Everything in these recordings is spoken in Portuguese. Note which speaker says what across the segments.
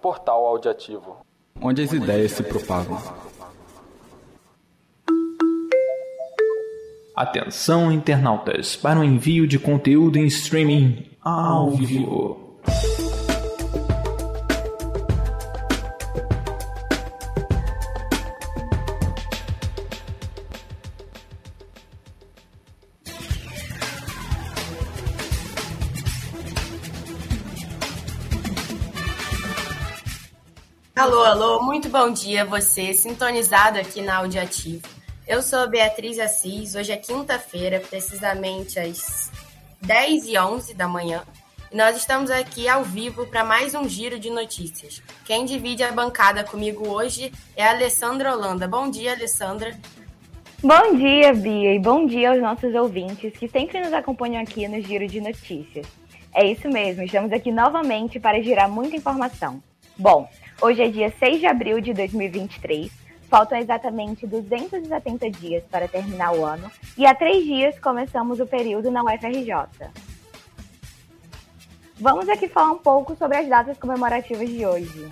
Speaker 1: Portal Audiativo.
Speaker 2: Onde as ideias se propagam.
Speaker 3: Atenção, internautas, para o envio de conteúdo em streaming ao vivo.
Speaker 4: Bom dia você, sintonizado aqui na Audioativo. Eu sou Beatriz Assis, hoje é quinta-feira, precisamente às 10 e 11 da manhã, e nós estamos aqui ao vivo para mais um giro de notícias. Quem divide a bancada comigo hoje é a Alessandra Holanda. Bom dia, Alessandra.
Speaker 5: Bom dia, Bia, e bom dia aos nossos ouvintes que sempre nos acompanham aqui no Giro de Notícias. É isso mesmo, estamos aqui novamente para girar muita informação. Bom, Hoje é dia 6 de abril de 2023. Faltam exatamente 270 dias para terminar o ano e há três dias começamos o período na UFRJ. Vamos aqui falar um pouco sobre as datas comemorativas de hoje.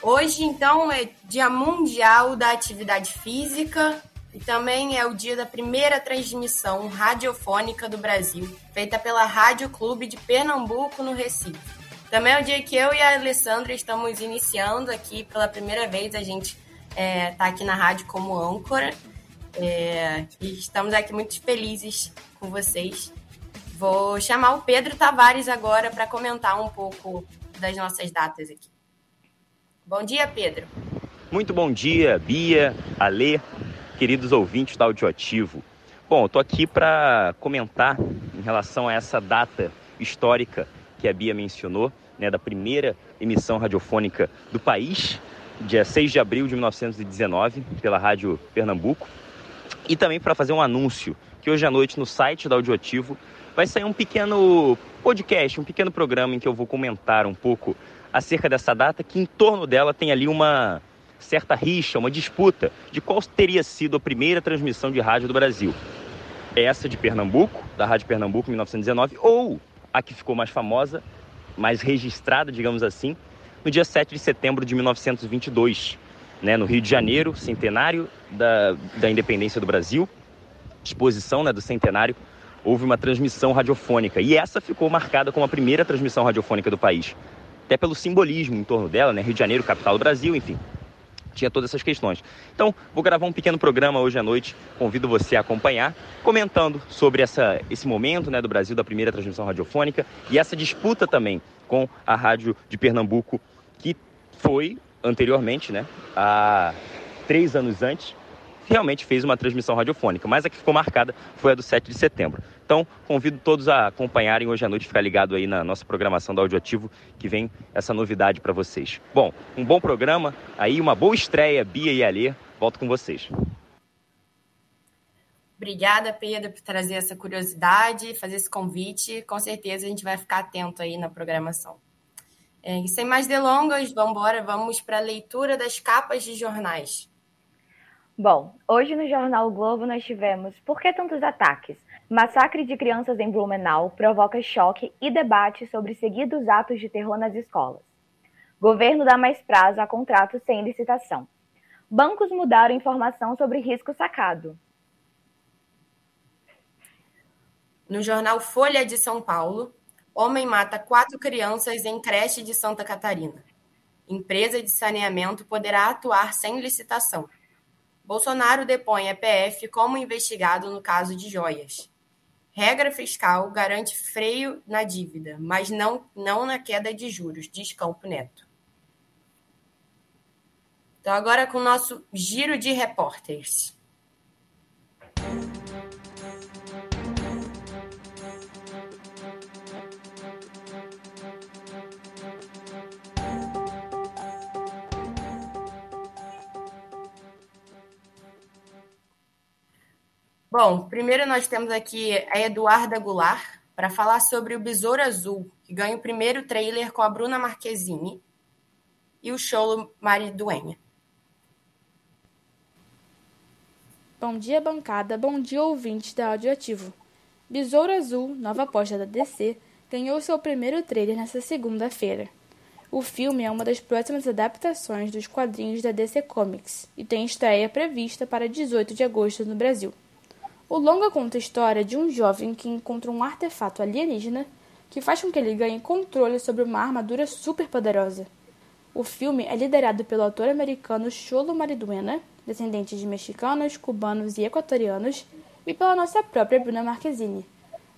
Speaker 4: Hoje, então, é Dia Mundial da Atividade Física e também é o dia da primeira transmissão radiofônica do Brasil, feita pela Rádio Clube de Pernambuco, no Recife. Também é o dia que eu e a Alessandra estamos iniciando aqui pela primeira vez. A gente está é, tá aqui na rádio como âncora. É, e estamos aqui muito felizes com vocês. Vou chamar o Pedro Tavares agora para comentar um pouco das nossas datas aqui. Bom dia, Pedro.
Speaker 6: Muito bom dia, Bia, Alê, queridos ouvintes da Audioativo. Bom, estou aqui para comentar em relação a essa data histórica que a Bia mencionou, né, da primeira emissão radiofônica do país, dia 6 de abril de 1919, pela Rádio Pernambuco. E também para fazer um anúncio, que hoje à noite no site da Audioativo vai sair um pequeno podcast, um pequeno programa em que eu vou comentar um pouco acerca dessa data, que em torno dela tem ali uma certa rixa, uma disputa de qual teria sido a primeira transmissão de rádio do Brasil. Essa de Pernambuco, da Rádio Pernambuco, 1919, ou a que ficou mais famosa, mais registrada, digamos assim, no dia 7 de setembro de 1922, né, no Rio de Janeiro, centenário da, da independência do Brasil, exposição né, do centenário, houve uma transmissão radiofônica. E essa ficou marcada como a primeira transmissão radiofônica do país. Até pelo simbolismo em torno dela, né? Rio de Janeiro, capital do Brasil, enfim tinha todas essas questões. Então, vou gravar um pequeno programa hoje à noite, convido você a acompanhar, comentando sobre essa, esse momento né, do Brasil, da primeira transmissão radiofônica e essa disputa também com a rádio de Pernambuco, que foi anteriormente, né, há três anos antes, realmente fez uma transmissão radiofônica, mas a que ficou marcada foi a do 7 de setembro. Então, convido todos a acompanharem hoje à noite, ficar ligado aí na nossa programação do Audioativo, que vem essa novidade para vocês. Bom, um bom programa, aí uma boa estreia, Bia e Alê. Volto com vocês.
Speaker 4: Obrigada, Pedro, por trazer essa curiosidade, fazer esse convite. Com certeza a gente vai ficar atento aí na programação. É, sem mais delongas, vamos embora, vamos para a leitura das capas de jornais.
Speaker 5: Bom, hoje no jornal o Globo nós tivemos Por que tantos ataques? Massacre de crianças em Blumenau provoca choque e debate sobre seguidos atos de terror nas escolas. Governo dá mais prazo a contratos sem licitação. Bancos mudaram informação sobre risco sacado.
Speaker 4: No jornal Folha de São Paulo, homem mata quatro crianças em creche de Santa Catarina. Empresa de saneamento poderá atuar sem licitação. Bolsonaro depõe EPF como investigado no caso de joias. Regra fiscal garante freio na dívida, mas não, não na queda de juros, diz Campo Neto. Então, agora com o nosso giro de repórteres. Bom, primeiro nós temos aqui a Eduarda Goulart para falar sobre o Besouro Azul, que ganha o primeiro trailer com a Bruna Marquezine e o show Mari Duenha.
Speaker 7: Bom dia, bancada. Bom dia, ouvinte da Audioativo. Besouro Azul, nova aposta da DC, ganhou seu primeiro trailer nesta segunda-feira. O filme é uma das próximas adaptações dos quadrinhos da DC Comics e tem estreia prevista para 18 de agosto no Brasil. O longa conta a história de um jovem que encontra um artefato alienígena que faz com que ele ganhe controle sobre uma armadura super poderosa. O filme é liderado pelo ator americano Cholo Mariduena, descendente de mexicanos, cubanos e equatorianos, e pela nossa própria Bruna Marquezine.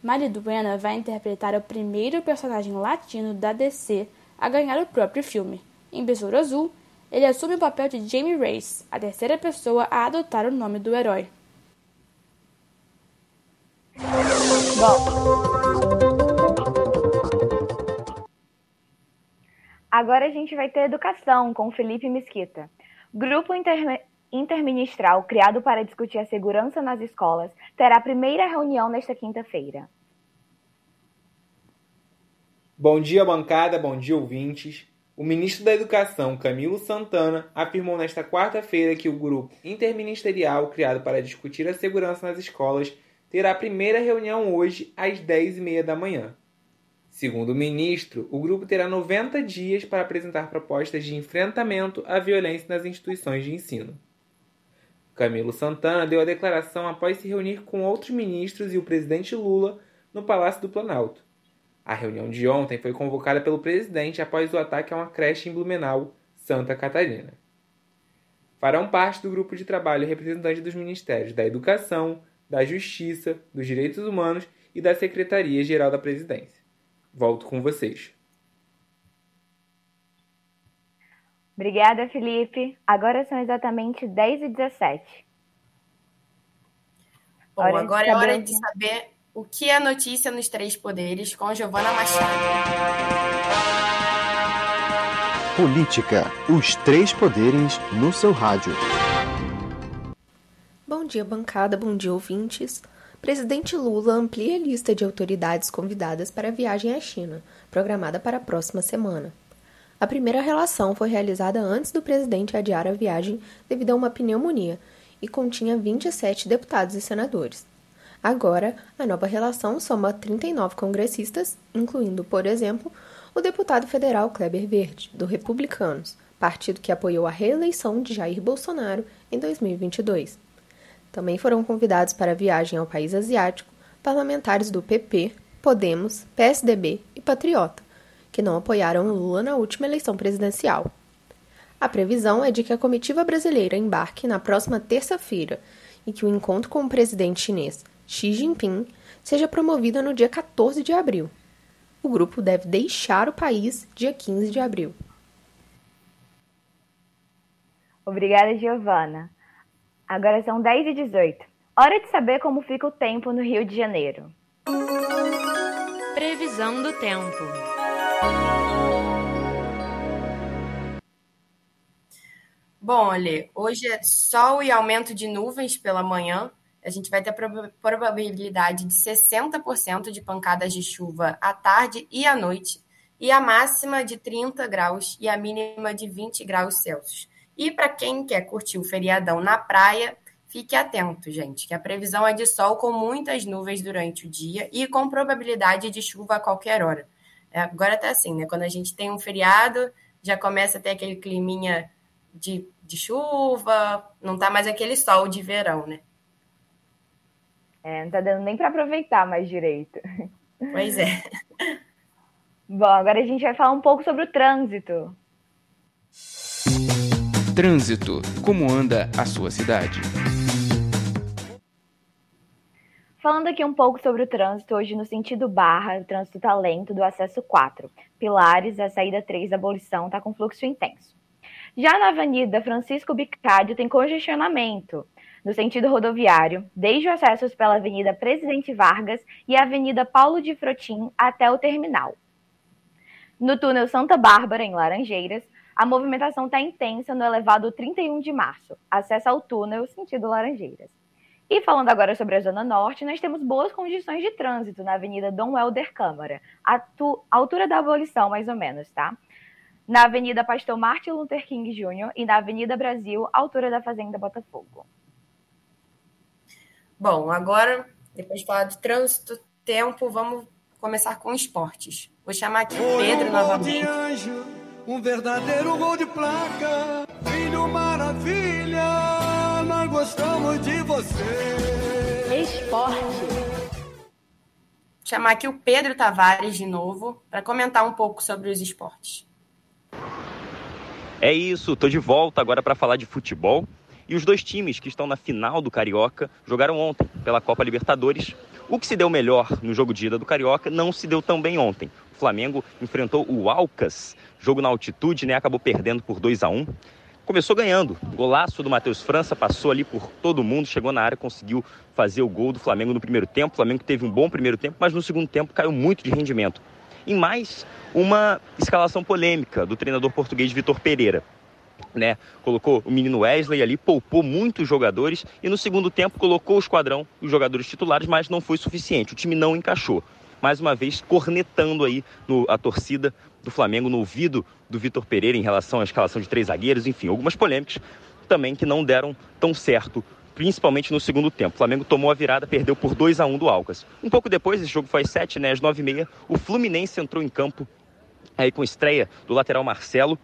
Speaker 7: Mariduena vai interpretar o primeiro personagem latino da DC a ganhar o próprio filme. Em Besouro Azul, ele assume o papel de Jamie Race, a terceira pessoa a adotar o nome do herói.
Speaker 5: Bom. Agora a gente vai ter educação com Felipe Mesquita. Grupo inter... interministral criado para discutir a segurança nas escolas terá a primeira reunião nesta quinta-feira.
Speaker 1: Bom dia, bancada, bom dia, ouvintes. O ministro da Educação, Camilo Santana, afirmou nesta quarta-feira que o grupo interministerial criado para discutir a segurança nas escolas terá a primeira reunião hoje às 10h30 da manhã. Segundo o ministro, o grupo terá 90 dias para apresentar propostas de enfrentamento à violência nas instituições de ensino. Camilo Santana deu a declaração após se reunir com outros ministros e o presidente Lula no Palácio do Planalto. A reunião de ontem foi convocada pelo presidente após o ataque a uma creche em Blumenau, Santa Catarina. Farão parte do grupo de trabalho representantes dos Ministérios da Educação, da Justiça, dos Direitos Humanos e da Secretaria-Geral da Presidência. Volto com vocês.
Speaker 5: Obrigada, Felipe. Agora são exatamente 10 e 17.
Speaker 4: Bom, hora agora é hora de saber o que é notícia nos Três Poderes com Giovana Machado.
Speaker 8: Política, os três poderes no seu rádio.
Speaker 9: Bom dia, bancada, bom dia, ouvintes. Presidente Lula amplia a lista de autoridades convidadas para a viagem à China, programada para a próxima semana. A primeira relação foi realizada antes do presidente adiar a viagem devido a uma pneumonia e continha 27 deputados e senadores. Agora, a nova relação soma 39 congressistas, incluindo, por exemplo, o deputado federal Kleber Verde, do Republicanos, partido que apoiou a reeleição de Jair Bolsonaro em 2022. Também foram convidados para a viagem ao país asiático parlamentares do PP, Podemos, PSDB e Patriota, que não apoiaram Lula na última eleição presidencial. A previsão é de que a comitiva brasileira embarque na próxima terça-feira e que o encontro com o presidente chinês Xi Jinping seja promovida no dia 14 de abril. O grupo deve deixar o país dia 15 de abril.
Speaker 5: Obrigada, Giovana. Agora são 10 e 18. Hora de saber como fica o tempo no Rio de Janeiro.
Speaker 10: Previsão do tempo.
Speaker 4: Bom, olha, hoje é sol e aumento de nuvens pela manhã, a gente vai ter probabilidade de 60% de pancadas de chuva à tarde e à noite, e a máxima de 30 graus e a mínima de 20 graus Celsius. E para quem quer curtir o feriadão na praia, fique atento, gente, que a previsão é de sol com muitas nuvens durante o dia e com probabilidade de chuva a qualquer hora. É, agora tá assim, né? Quando a gente tem um feriado, já começa a ter aquele climinha de, de chuva, não tá mais aquele sol de verão, né?
Speaker 5: É, não tá dando nem para aproveitar mais direito.
Speaker 4: Pois é.
Speaker 5: Bom, agora a gente vai falar um pouco sobre o trânsito.
Speaker 2: Trânsito. Como anda a sua cidade?
Speaker 5: Falando aqui um pouco sobre o trânsito, hoje no sentido barra, o trânsito tá lento do acesso 4. Pilares, a saída 3 da abolição tá com fluxo intenso. Já na Avenida Francisco Bicádio tem congestionamento no sentido rodoviário, desde os acessos pela Avenida Presidente Vargas e a Avenida Paulo de Frotim até o terminal. No túnel Santa Bárbara, em Laranjeiras, a movimentação está intensa no elevado 31 de março, acesso ao túnel sentido Laranjeiras. E falando agora sobre a Zona Norte, nós temos boas condições de trânsito na Avenida Dom Helder Câmara, a altura da abolição, mais ou menos, tá? Na Avenida Pastor Martin Luther King Jr. e na Avenida Brasil, altura da Fazenda Botafogo.
Speaker 4: Bom, agora, depois de falar de trânsito, tempo, vamos começar com esportes. Vou chamar aqui o Pedro um novamente.
Speaker 10: Um verdadeiro gol de placa. Filho maravilha, nós gostamos de você.
Speaker 5: Esporte.
Speaker 4: Chamar aqui o Pedro Tavares de novo para comentar um pouco sobre os esportes.
Speaker 6: É isso, tô de volta agora para falar de futebol. E os dois times que estão na final do Carioca jogaram ontem pela Copa Libertadores. O que se deu melhor no jogo de ida do Carioca não se deu tão bem ontem. O Flamengo enfrentou o Alcas, jogo na altitude, né? Acabou perdendo por 2 a 1 Começou ganhando. Golaço do Matheus França, passou ali por todo mundo, chegou na área, conseguiu fazer o gol do Flamengo no primeiro tempo. O Flamengo teve um bom primeiro tempo, mas no segundo tempo caiu muito de rendimento. E mais uma escalação polêmica do treinador português Vitor Pereira. Né? Colocou o menino Wesley ali, poupou muitos jogadores e no segundo tempo colocou o esquadrão, os jogadores titulares, mas não foi suficiente. O time não encaixou. Mais uma vez, cornetando aí no, a torcida do Flamengo no ouvido do Vitor Pereira em relação à escalação de três zagueiros, enfim, algumas polêmicas também que não deram tão certo, principalmente no segundo tempo. O Flamengo tomou a virada, perdeu por 2 a 1 do Alcas. Um pouco depois, esse jogo foi às 7, né, às 9h30, o Fluminense entrou em campo aí com estreia do lateral Marcelo.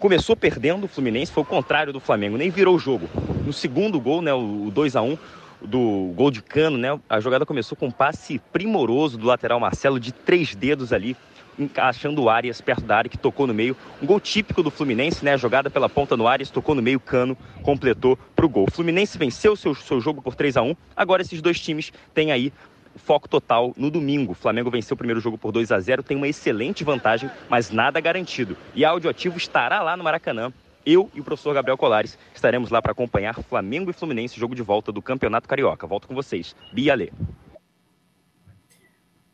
Speaker 6: Começou perdendo o Fluminense, foi o contrário do Flamengo, nem virou o jogo. No segundo gol, né, o 2 a 1 do gol de cano, né? A jogada começou com um passe primoroso do lateral Marcelo de três dedos ali, encaixando o Arias perto da área que tocou no meio. Um gol típico do Fluminense, né? Jogada pela ponta no Arias, tocou no meio, Cano completou para o gol. Fluminense venceu seu, seu jogo por 3 a 1 Agora esses dois times têm aí foco total no domingo. O Flamengo venceu o primeiro jogo por 2 a 0 tem uma excelente vantagem, mas nada garantido. E a Audioativo estará lá no Maracanã. Eu e o professor Gabriel Colares estaremos lá para acompanhar Flamengo e Fluminense, jogo de volta do Campeonato Carioca. Volto com vocês. Bia Lê.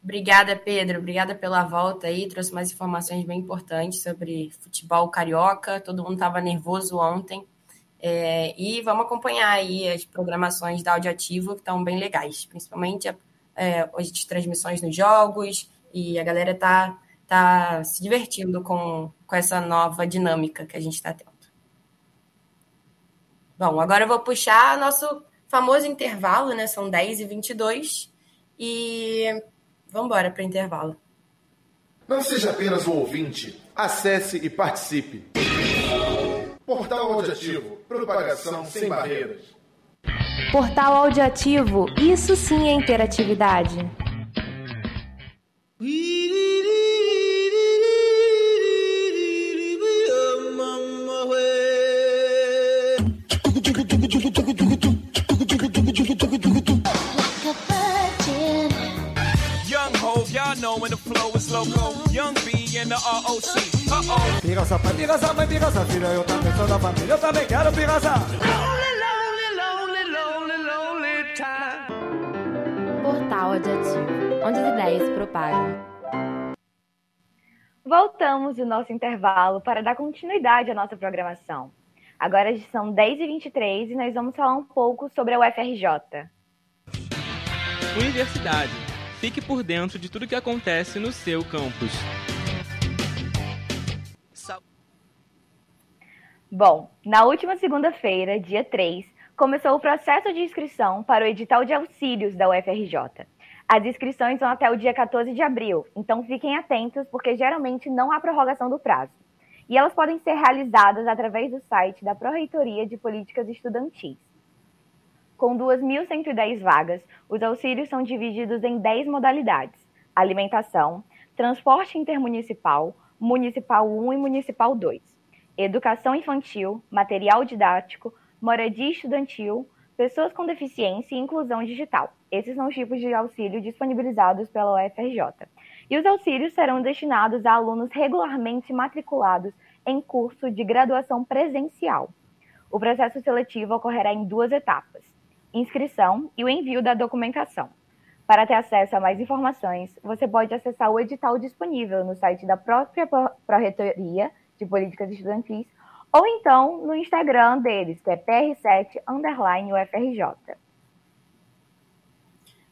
Speaker 4: Obrigada, Pedro. Obrigada pela volta aí. Trouxe mais informações bem importantes sobre futebol carioca. Todo mundo estava nervoso ontem. É, e vamos acompanhar aí as programações da Audioativo, que estão bem legais, principalmente é, as transmissões nos jogos. E a galera tá, tá se divertindo com, com essa nova dinâmica que a gente está tendo. Bom, agora eu vou puxar nosso famoso intervalo, né? São 10 e 22 e Vamos embora para o intervalo.
Speaker 11: Não seja apenas um ouvinte. Acesse e participe. Portal Audiativo. Propagação sem barreiras.
Speaker 5: Portal Audiativo. Isso sim é interatividade.
Speaker 10: know when the flow is loco. Young B and the ROC. Uh-oh. Pirraça pai, pirraça mãe, pirraça filha. Eu também sou da família, eu também quero pirraça.
Speaker 5: Onde as ideias se propagam. Voltamos do nosso intervalo para dar continuidade à nossa programação. Agora são 10h23 e nós vamos falar um pouco sobre a UFRJ.
Speaker 12: Universidade Fique por dentro de tudo que acontece no seu campus.
Speaker 5: Bom, na última segunda-feira, dia 3, começou o processo de inscrição para o edital de auxílios da UFRJ. As inscrições vão até o dia 14 de abril, então fiquem atentos, porque geralmente não há prorrogação do prazo. E elas podem ser realizadas através do site da Pró-Reitoria de Políticas Estudantis. Com 2.110 vagas, os auxílios são divididos em 10 modalidades: alimentação, transporte intermunicipal, municipal 1 e municipal 2, educação infantil, material didático, moradia estudantil, pessoas com deficiência e inclusão digital. Esses são os tipos de auxílio disponibilizados pela UFRJ. E os auxílios serão destinados a alunos regularmente matriculados em curso de graduação presencial. O processo seletivo ocorrerá em duas etapas inscrição e o envio da documentação. Para ter acesso a mais informações, você pode acessar o edital disponível no site da própria Pró-Reitoria de Políticas Estudantis ou então no Instagram deles, que é PR7 UFRJ.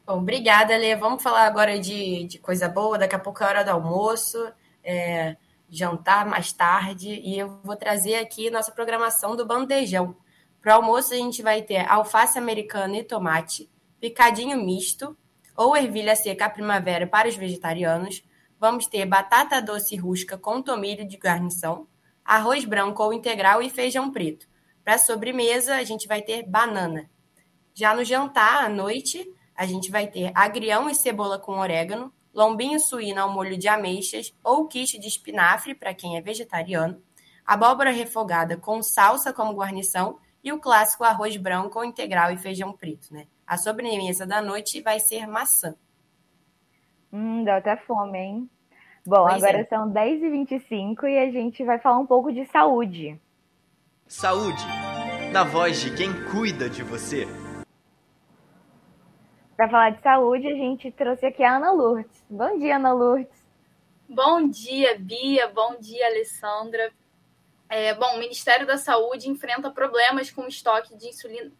Speaker 4: Bom, obrigada, Lê. Vamos falar agora de, de coisa boa. Daqui a pouco é hora do almoço, é, jantar mais tarde. E eu vou trazer aqui nossa programação do bandejão. Para o almoço, a gente vai ter alface americana e tomate, picadinho misto, ou ervilha seca à primavera para os vegetarianos. Vamos ter batata doce rústica com tomilho de guarnição, arroz branco ou integral e feijão preto. Para sobremesa, a gente vai ter banana. Já no jantar, à noite, a gente vai ter agrião e cebola com orégano, lombinho suíno ao molho de ameixas ou quiche de espinafre para quem é vegetariano, abóbora refogada com salsa como guarnição e o clássico arroz branco com integral e feijão preto, né? A sobremesa da noite vai ser maçã.
Speaker 5: Hum, deu até fome, hein? Bom, pois agora é. são 10h25 e a gente vai falar um pouco de saúde.
Speaker 13: Saúde, na voz de quem cuida de você.
Speaker 5: Para falar de saúde, a gente trouxe aqui a Ana Lourdes. Bom dia, Ana Lourdes.
Speaker 14: Bom dia, Bia. Bom dia, Alessandra. É, bom, o Ministério da Saúde enfrenta problemas com o estoque de insulina,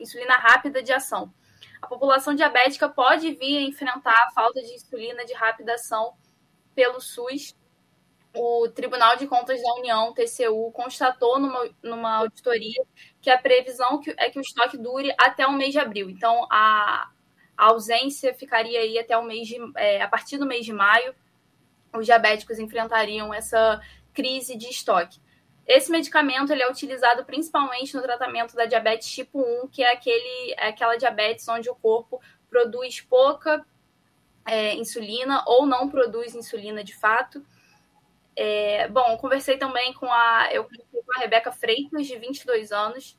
Speaker 14: insulina rápida de ação. A população diabética pode vir a enfrentar a falta de insulina de rápida ação pelo SUS. O Tribunal de Contas da União, TCU, constatou numa, numa auditoria que a previsão é que o estoque dure até o mês de abril. Então, a, a ausência ficaria aí até o mês de, é, a partir do mês de maio. Os diabéticos enfrentariam essa crise de estoque. Esse medicamento ele é utilizado principalmente no tratamento da diabetes tipo 1, que é, aquele, é aquela diabetes onde o corpo produz pouca é, insulina ou não produz insulina de fato. É, bom, conversei também com a, eu com a Rebeca Freitas, de 22 anos,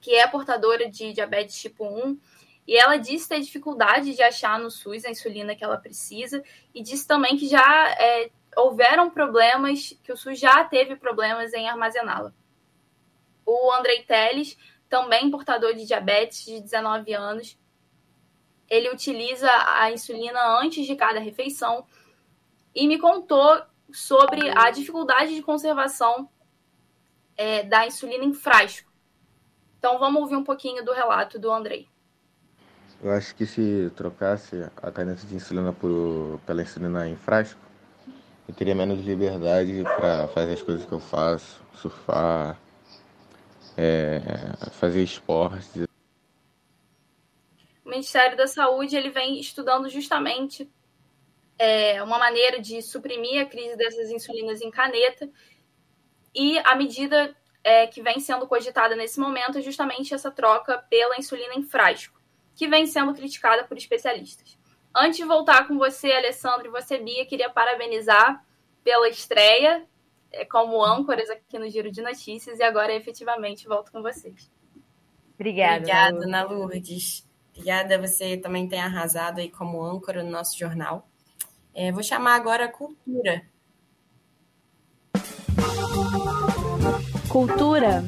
Speaker 14: que é portadora de diabetes tipo 1, e ela disse ter dificuldade de achar no SUS a insulina que ela precisa, e disse também que já é, houveram problemas, que o SUS já teve problemas em armazená-la. O Andrei Teles, também portador de diabetes de 19 anos, ele utiliza a insulina antes de cada refeição e me contou sobre a dificuldade de conservação é, da insulina em frasco. Então vamos ouvir um pouquinho do relato do Andrei.
Speaker 15: Eu acho que se trocasse a cadência de insulina por, pela insulina em frasco, eu teria menos liberdade para fazer as coisas que eu faço, surfar, é, fazer esportes.
Speaker 14: O Ministério da Saúde ele vem estudando justamente é, uma maneira de suprimir a crise dessas insulinas em caneta e a medida é, que vem sendo cogitada nesse momento é justamente essa troca pela insulina em frasco, que vem sendo criticada por especialistas. Antes de voltar com você, Alessandro, e você, Bia, queria parabenizar pela estreia é, como âncoras aqui no Giro de Notícias e agora efetivamente volto com vocês.
Speaker 5: Obrigada.
Speaker 4: Obrigada, Ana Lourdes. Obrigada, você também tem arrasado aí como âncora no nosso jornal. É, vou chamar agora a cultura.
Speaker 5: Cultura.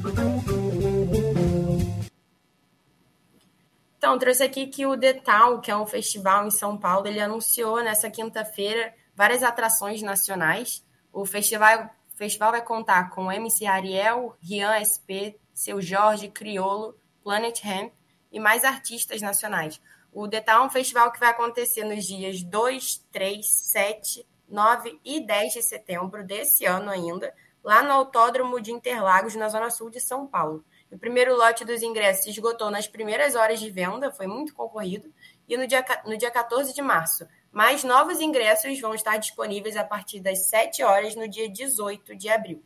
Speaker 4: Então, trouxe aqui que o Town, que é um festival em São Paulo, ele anunciou nessa quinta-feira várias atrações nacionais. O festival, o festival vai contar com MC Ariel, Rian SP, Seu Jorge, Criolo, Planet Hemp e mais artistas nacionais. O Town é um festival que vai acontecer nos dias 2, 3, 7, 9 e 10 de setembro desse ano ainda, lá no Autódromo de Interlagos, na Zona Sul de São Paulo. O primeiro lote dos ingressos se esgotou nas primeiras horas de venda, foi muito concorrido, e no dia, no dia 14 de março. Mais novos ingressos vão estar disponíveis a partir das 7 horas no dia 18 de abril.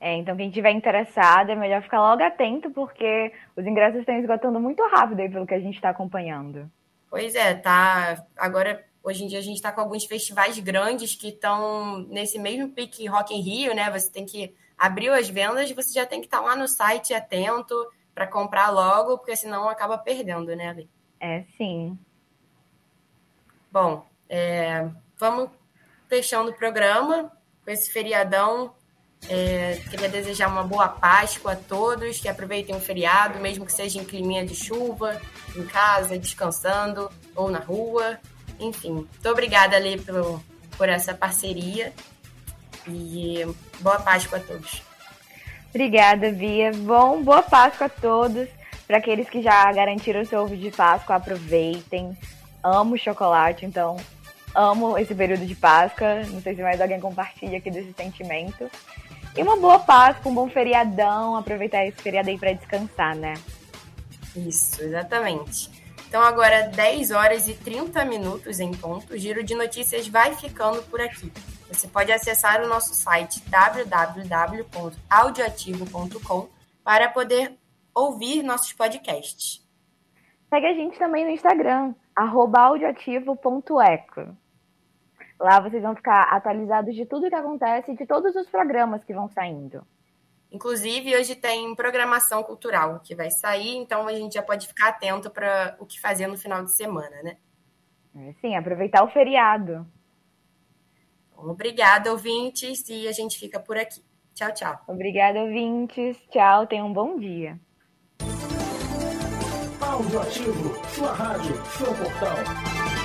Speaker 5: É, então quem estiver interessado é melhor ficar logo atento, porque os ingressos estão esgotando muito rápido aí pelo que a gente está acompanhando.
Speaker 4: Pois é, tá. Agora, hoje em dia, a gente está com alguns festivais grandes que estão nesse mesmo pique Rock in Rio, né? Você tem que abriu as vendas, você já tem que estar lá no site atento para comprar logo, porque senão acaba perdendo, né, Ali?
Speaker 5: É, sim.
Speaker 4: Bom, é, vamos fechando o programa com esse feriadão. É, queria desejar uma boa Páscoa a todos, que aproveitem o feriado, mesmo que seja em climinha de chuva, em casa, descansando ou na rua. Enfim, muito obrigada, Ali, por, por essa parceria. E boa Páscoa a todos.
Speaker 5: Obrigada, Bia. Bom, boa Páscoa a todos. Para aqueles que já garantiram seu ovo de Páscoa, aproveitem. Amo chocolate, então amo esse período de Páscoa. Não sei se mais alguém compartilha aqui desse sentimento. E uma boa Páscoa, um bom feriadão. Aproveitar esse feriado aí para descansar, né?
Speaker 4: Isso, exatamente. Então, agora 10 horas e 30 minutos em ponto. O Giro de Notícias vai ficando por aqui. Você pode acessar o nosso site www.audioativo.com para poder ouvir nossos podcasts.
Speaker 5: Segue a gente também no Instagram, audioativo.eco. Lá vocês vão ficar atualizados de tudo que acontece e de todos os programas que vão saindo.
Speaker 4: Inclusive, hoje tem programação cultural que vai sair, então a gente já pode ficar atento para o que fazer no final de semana, né?
Speaker 5: É, sim, aproveitar o feriado.
Speaker 4: Obrigada, ouvintes, e a gente fica por aqui. Tchau, tchau.
Speaker 5: Obrigada, ouvintes. Tchau, tenham um bom dia.
Speaker 10: Áudio Ativo, sua rádio, seu portal.